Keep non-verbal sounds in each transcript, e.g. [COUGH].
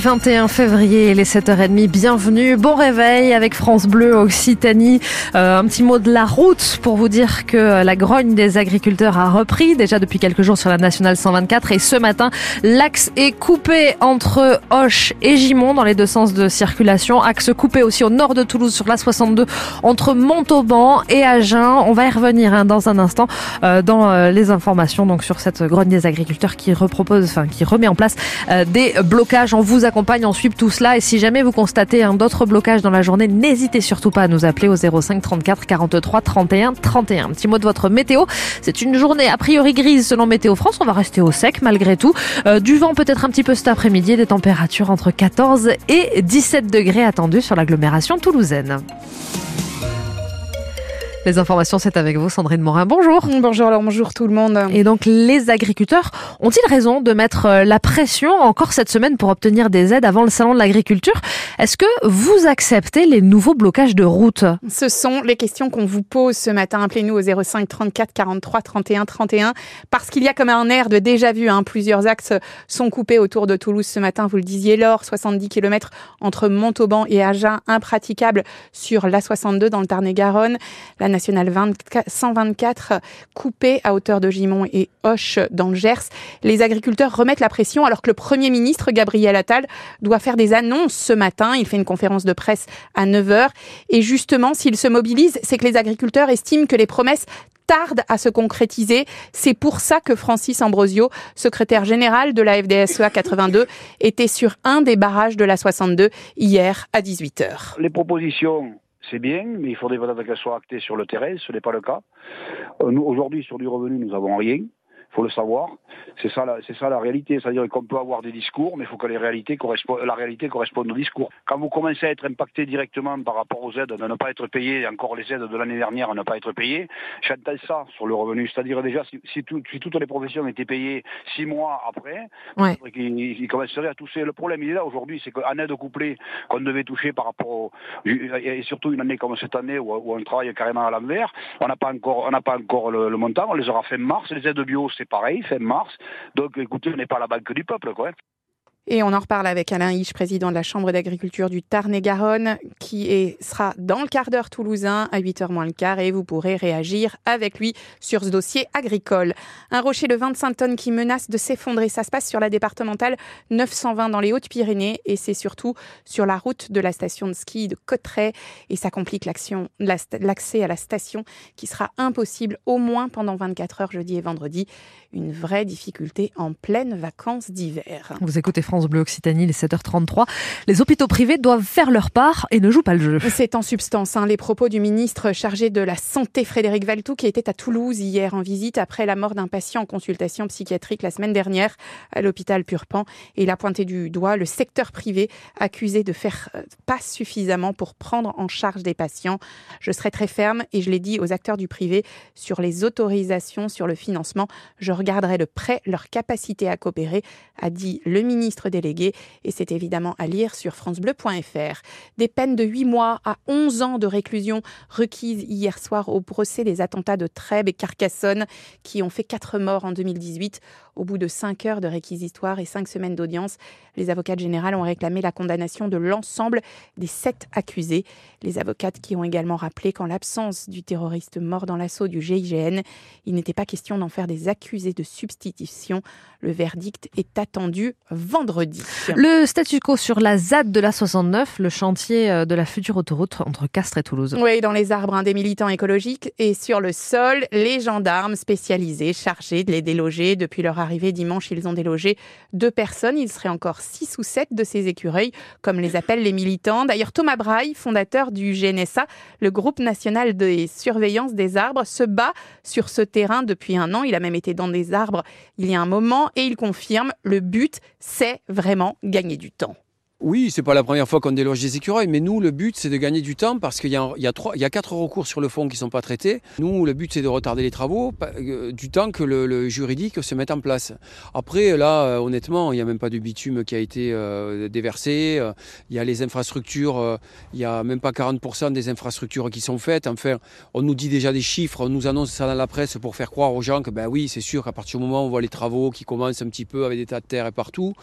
21 février, les 7h30, bienvenue, bon réveil avec France Bleu Occitanie. Euh, un petit mot de la route pour vous dire que la grogne des agriculteurs a repris déjà depuis quelques jours sur la nationale 124 et ce matin, l'axe est coupé entre Hoche et Gimont dans les deux sens de circulation. Axe coupé aussi au nord de Toulouse sur la 62 entre Montauban et Agen. On va y revenir hein, dans un instant euh, dans euh, les informations donc sur cette grogne des agriculteurs qui repropose, enfin qui remet en place des blocages. Vous accompagne, on suit tout cela. Et si jamais vous constatez un d'autres blocages dans la journée, n'hésitez surtout pas à nous appeler au 05 34 43 31 31. Un petit mot de votre météo. C'est une journée a priori grise selon Météo France. On va rester au sec malgré tout. Euh, du vent peut-être un petit peu cet après-midi. Des températures entre 14 et 17 degrés attendues sur l'agglomération toulousaine. Les informations, c'est avec vous, Sandrine Morin. Bonjour. Bonjour, alors bonjour tout le monde. Et donc, les agriculteurs ont-ils raison de mettre euh, la pression encore cette semaine pour obtenir des aides avant le salon de l'agriculture? Est-ce que vous acceptez les nouveaux blocages de route? Ce sont les questions qu'on vous pose ce matin. Appelez-nous au 05 34 43 31 31 parce qu'il y a comme un air de déjà vu. Hein. Plusieurs axes sont coupés autour de Toulouse ce matin. Vous le disiez, l'or, 70 km entre Montauban et Agen, impraticable sur l'A62 dans le Tarn-et-Garonne. La nationale 124 coupée à hauteur de Gimont et Hoche dans le Gers. Les agriculteurs remettent la pression alors que le Premier ministre Gabriel Attal doit faire des annonces ce matin. Il fait une conférence de presse à 9h. Et justement, s'il se mobilise, c'est que les agriculteurs estiment que les promesses tardent à se concrétiser. C'est pour ça que Francis Ambrosio, secrétaire général de la FDSEA 82, était sur un des barrages de la 62 hier à 18h. Les propositions c'est bien, mais il faudrait qu'elles soient actées sur le terrain, ce n'est pas le cas. Euh, nous, aujourd'hui, sur du revenu, nous n'avons rien faut le savoir. C'est ça, c'est ça la réalité. C'est-à-dire qu'on peut avoir des discours, mais il faut que les réalités correspondent, la réalité corresponde aux discours. Quand vous commencez à être impacté directement par rapport aux aides, de ne pas être payé, encore les aides de l'année dernière à ne pas être payées, j'entends ça sur le revenu. C'est-à-dire déjà, si, si, toutes les professions étaient payées six mois après, ouais. ils, commenceraient à toucher. Le problème, il est là aujourd'hui, c'est qu'en aide couplée qu'on devait toucher par rapport au, et surtout une année comme cette année où, on travaille carrément à l'envers, on n'a pas encore, on n'a pas encore le, le, montant, on les aura fait mars. Les aides bio, c'est pareil, fin mars. Donc écoutez, on n'est pas la banque du peuple, quoi. Et on en reparle avec Alain Hiche, président de la Chambre d'agriculture du Tarn-et-Garonne, qui sera dans le quart d'heure toulousain à 8h moins le quart et vous pourrez réagir avec lui sur ce dossier agricole. Un rocher de 25 tonnes qui menace de s'effondrer. Ça se passe sur la départementale 920 dans les Hautes-Pyrénées et c'est surtout sur la route de la station de ski de Cotteret et ça complique l'accès à la station qui sera impossible au moins pendant 24 heures jeudi et vendredi. Une vraie difficulté en pleine vacances d'hiver. Vous écoutez France Bleu Occitanie, les 7h33. Les hôpitaux privés doivent faire leur part et ne jouent pas le jeu. C'est en substance hein, les propos du ministre chargé de la Santé, Frédéric Valtou, qui était à Toulouse hier en visite après la mort d'un patient en consultation psychiatrique la semaine dernière à l'hôpital Purpan. Il a pointé du doigt le secteur privé accusé de faire euh, pas suffisamment pour prendre en charge des patients. Je serai très ferme et je l'ai dit aux acteurs du privé sur les autorisations, sur le financement. Je regarderai de près leur capacité à coopérer, a dit le ministre délégué et c'est évidemment à lire sur francebleu.fr. Des peines de 8 mois à 11 ans de réclusion requises hier soir au procès des attentats de Trèbes et Carcassonne qui ont fait 4 morts en 2018. Au bout de 5 heures de réquisitoire et 5 semaines d'audience, les avocats généraux ont réclamé la condamnation de l'ensemble des 7 accusés. Les avocates qui ont également rappelé qu'en l'absence du terroriste mort dans l'assaut du GIGN, il n'était pas question d'en faire des accusés de substitution. Le verdict est attendu vendredi. Le statu quo sur la ZAD de la 69, le chantier euh, de la future autoroute entre Castres et Toulouse. Oui, dans les arbres, hein, des militants écologiques et sur le sol, les gendarmes spécialisés chargés de les déloger. Depuis leur arrivée dimanche, ils ont délogé deux personnes. Il serait encore six ou sept de ces écureuils, comme les appellent les militants. D'ailleurs, Thomas Braille, fondateur du GNSA, le groupe national de surveillance des arbres, se bat sur ce terrain depuis un an. Il a même été dans des arbres il y a un moment et il confirme le but, c'est vraiment gagner du temps. Oui, c'est pas la première fois qu'on déloge des écureuils, mais nous, le but, c'est de gagner du temps parce qu'il y, a, quatre recours sur le fond qui ne sont pas traités. Nous, le but, c'est de retarder les travaux, euh, du temps que le, juridique se mette en place. Après, là, euh, honnêtement, il n'y a même pas de bitume qui a été euh, déversé. Il y a les infrastructures, il n'y a même pas 40% des infrastructures qui sont faites. Enfin, on nous dit déjà des chiffres, on nous annonce ça dans la presse pour faire croire aux gens que, ben oui, c'est sûr qu'à partir du moment où on voit les travaux qui commencent un petit peu avec des tas de terre et partout,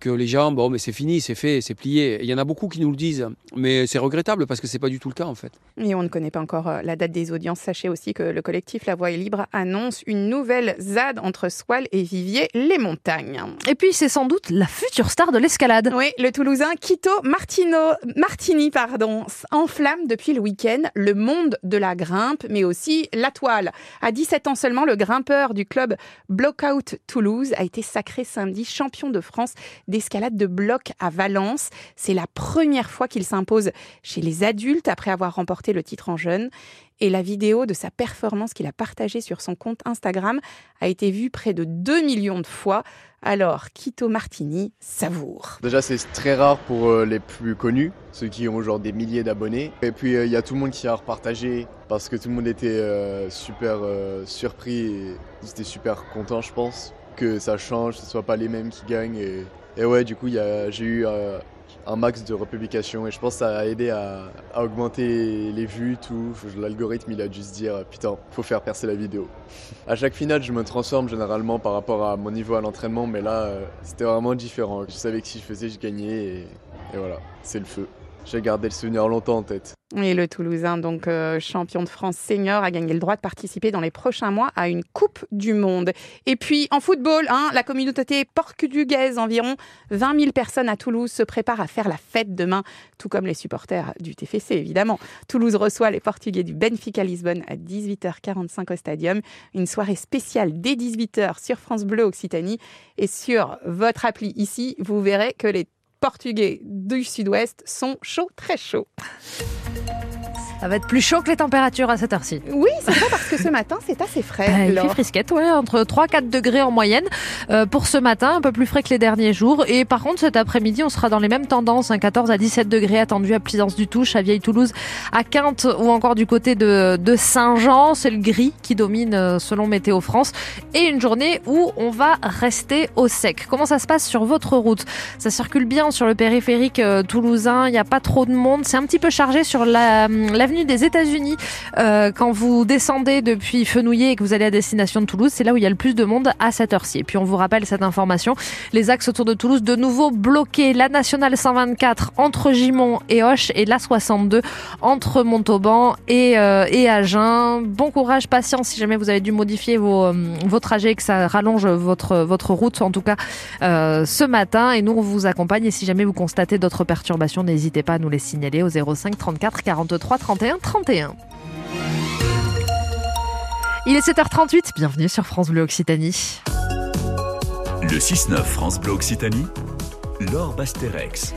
que les gens, bon, mais c'est fini, c'est fait, c'est plié. Il y en a beaucoup qui nous le disent, mais c'est regrettable parce que c'est pas du tout le cas en fait. Et on ne connaît pas encore la date des audiences. Sachez aussi que le collectif La Voix est libre annonce une nouvelle ZAD entre Soile et Vivier, les montagnes. Et puis c'est sans doute la future star de l'escalade. Oui, le Toulousain Quito Martino, Martini pardon, enflamme depuis le week-end le monde de la grimpe, mais aussi la toile. À 17 ans seulement, le grimpeur du club Blockout Toulouse a été sacré samedi champion de France d'escalade de bloc à Valence. C'est la première fois qu'il s'impose chez les adultes après avoir remporté le titre en jeune et la vidéo de sa performance qu'il a partagée sur son compte Instagram a été vue près de 2 millions de fois. Alors, Quito Martini savoure. Déjà, c'est très rare pour euh, les plus connus, ceux qui ont genre des milliers d'abonnés. Et puis, euh, il y a tout le monde qui a repartagé parce que tout le monde était euh, super surpris et ils étaient super contents, je pense, que ça change, ce soit pas les mêmes qui gagnent. Et ouais, du coup, j'ai eu euh, un max de republications et je pense que ça a aidé à, augmenter les vues, tout. L'algorithme, il a dû se dire putain, faut faire percer la vidéo. À chaque finale, je me transforme généralement par rapport à mon niveau à l'entraînement, mais là, euh, c'était vraiment différent. Je savais que si je faisais, je gagnais et voilà, c'est le feu. J'ai gardé le souvenir longtemps en tête. Et le Toulousain, donc euh, champion de France senior, a gagné le droit de participer dans les prochains mois à une Coupe du Monde. Et puis en football, hein, la communauté portugaise, environ 20 000 personnes à Toulouse, se prépare à faire la fête demain, tout comme les supporters du TFC évidemment. Toulouse reçoit les Portugais du Benfica Lisbonne à 18h45 au Stadium. Une soirée spéciale dès 18h sur France Bleu Occitanie et sur votre appli ici, vous verrez que les portugais du sud-ouest sont chauds, très chauds. Ça va être plus chaud que les températures à cette heure-ci. Oui, c'est ça parce que ce matin, c'est assez frais. Euh, il fait frisquette, ouais, entre 3-4 degrés en moyenne. Euh, pour ce matin, un peu plus frais que les derniers jours. Et par contre, cet après-midi, on sera dans les mêmes tendances. Hein, 14 à 17 degrés attendus à Plaisance-du-Touche, à Vieille-Toulouse, à Quinte ou encore du côté de, de Saint-Jean. C'est le gris qui domine euh, selon Météo France. Et une journée où on va rester au sec. Comment ça se passe sur votre route? Ça circule bien sur le périphérique euh, toulousain. Il n'y a pas trop de monde. C'est un petit peu chargé sur la, la des États-Unis, euh, quand vous descendez depuis Fenouillet et que vous allez à destination de Toulouse, c'est là où il y a le plus de monde à cette heure-ci. Et puis on vous rappelle cette information, les axes autour de Toulouse de nouveau bloqués. La nationale 124 entre Gimont et Hoche et la 62 entre Montauban et, euh, et Agen. Bon courage, patience si jamais vous avez dû modifier vos, euh, vos trajets, que ça rallonge votre, votre route, en tout cas ce matin. Et nous, on vous accompagne. Et si jamais vous constatez d'autres perturbations, n'hésitez pas à nous les signaler au 05 34 43 31 31. Il est 7h38, bienvenue sur France Bleu Occitanie. Le 6-9 France Bleu Occitanie, Laure Basterex.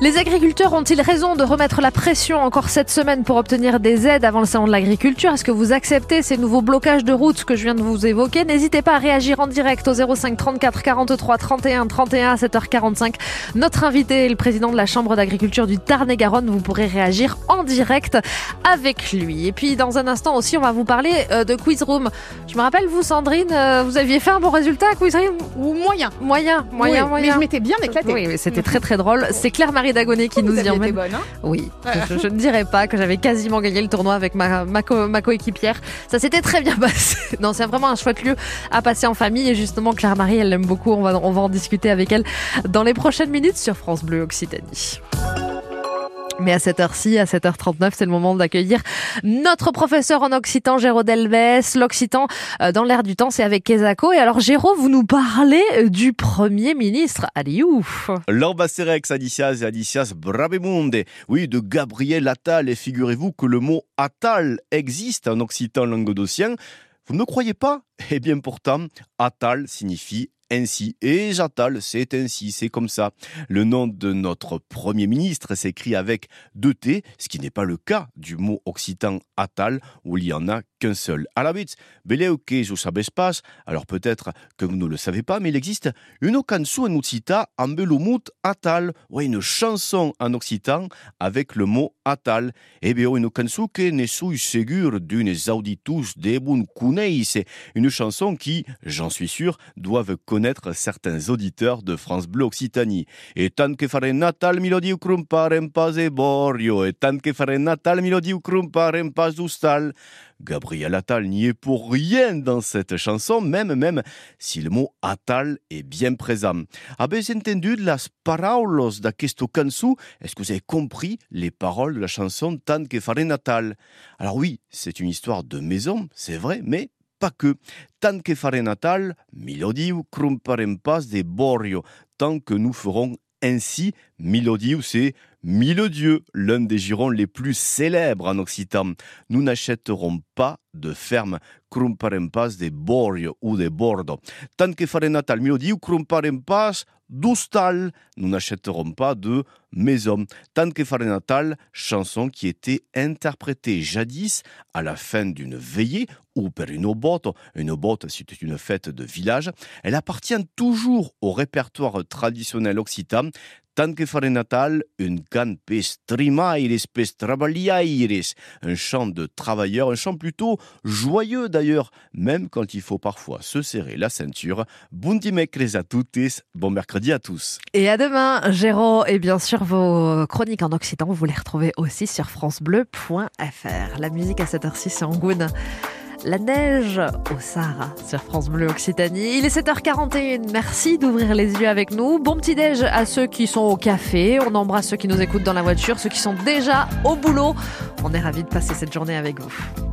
Les agriculteurs ont-ils raison de remettre la pression encore cette semaine pour obtenir des aides avant le salon de l'agriculture? Est-ce que vous acceptez ces nouveaux blocages de route que je viens de vous évoquer? N'hésitez pas à réagir en direct au 05 34 43 31 31 à 7h45. Notre invité est le président de la Chambre d'agriculture du Tarn-et-Garonne. Vous pourrez réagir en direct avec lui. Et puis dans un instant aussi, on va vous parler euh, de Quiz Room. Je me rappelle, vous Sandrine, euh, vous aviez fait un bon résultat à Quiz Room? Ou moyen. Moyen, moyen, oui, moyen. Mais je m'étais bien éclatée. Oui, mais c'était très très drôle. C'est Claire-Marie Dagonet qui Vous nous y emmène. bonne, hein Oui, je, je ne dirais pas que j'avais quasiment gagné le tournoi avec ma, ma, co- ma coéquipière. Ça s'était très bien [LAUGHS] passé. Non, c'est vraiment un chouette lieu à passer en famille. Et justement, Claire-Marie, elle l'aime beaucoup. On va, on va en discuter avec elle dans les prochaines minutes sur France Bleu Occitanie. Mais à cette heure-ci, à 7h39, c'est le moment d'accueillir notre professeur en occitan, Géraud Delbès. L'occitan, euh, dans l'air du temps, c'est avec Kesako. Et alors, Géraud, vous nous parlez euh, du Premier ministre. Allez, ouf L'ambasserex Adicias et Adicias Brabemunde. Oui, de Gabriel Attal. Et figurez-vous que le mot Attal existe en occitan languedocien. Vous ne me croyez pas? Eh bien pourtant, Attal signifie ainsi. Et j'attale, c'est ainsi, c'est comme ça. Le nom de notre Premier ministre s'écrit avec deux T, ce qui n'est pas le cas du mot occitan atal, où il y en a qu'un seul. À la bête, beleuke pas, alors peut-être que vous ne le savez pas, mais il existe une cançon en occitan en belumut atal, ouais, une chanson en occitan avec le mot atal. Eh bien, une que ne suis sûr d'une auditus de bon c'est une chanson qui, j'en suis sûr, doivent connaître certains auditeurs de France Bleu Occitanie. Et tant que fare natal milodi crumparen pas borio, et tant que fare natal milodi crumparen pas ustal. Gabriel Attal n'y est pour rien dans cette chanson, même même si le mot Attal est bien présent. Avez entendu las paroles d'aquesto cançó Est-ce que vous avez compris les paroles de la chanson Tant que fare natal? Alors oui, c'est une histoire de maison, c'est vrai, mais pas que. Tant que fare natal, milodiu crumparem pas de borio. Tant que nous ferons ainsi, Milodiu, c'est Mille l'un des girons les plus célèbres en Occitan. Nous n'achèterons pas de ferme Krumparempas de Borio ou de Bordeaux. Tant que fare natal Milodiu, Krumparempas d'Oustal. Nous n'achèterons pas de maison. Tant que fare natal, chanson qui était interprétée jadis à la fin d'une veillée ou per une botte. Une botte, c'était une fête de village. Elle appartient toujours au répertoire traditionnel occitan Tant que fare natal, un can pes trimaires, pes travagliaires, un chant de travailleurs, un chant plutôt joyeux d'ailleurs, même quand il faut parfois se serrer la ceinture. Dimecres à toutes, bon mercredi à tous. Et à demain, Géraud, et bien sûr vos chroniques en occitan, vous les retrouvez aussi sur francebleu.fr. La musique à cette heure-ci, c'est Angoune la neige au Sahara sur France Bleu Occitanie. Il est 7h41. Merci d'ouvrir les yeux avec nous. Bon petit déj à ceux qui sont au café. On embrasse ceux qui nous écoutent dans la voiture, ceux qui sont déjà au boulot. On est ravis de passer cette journée avec vous.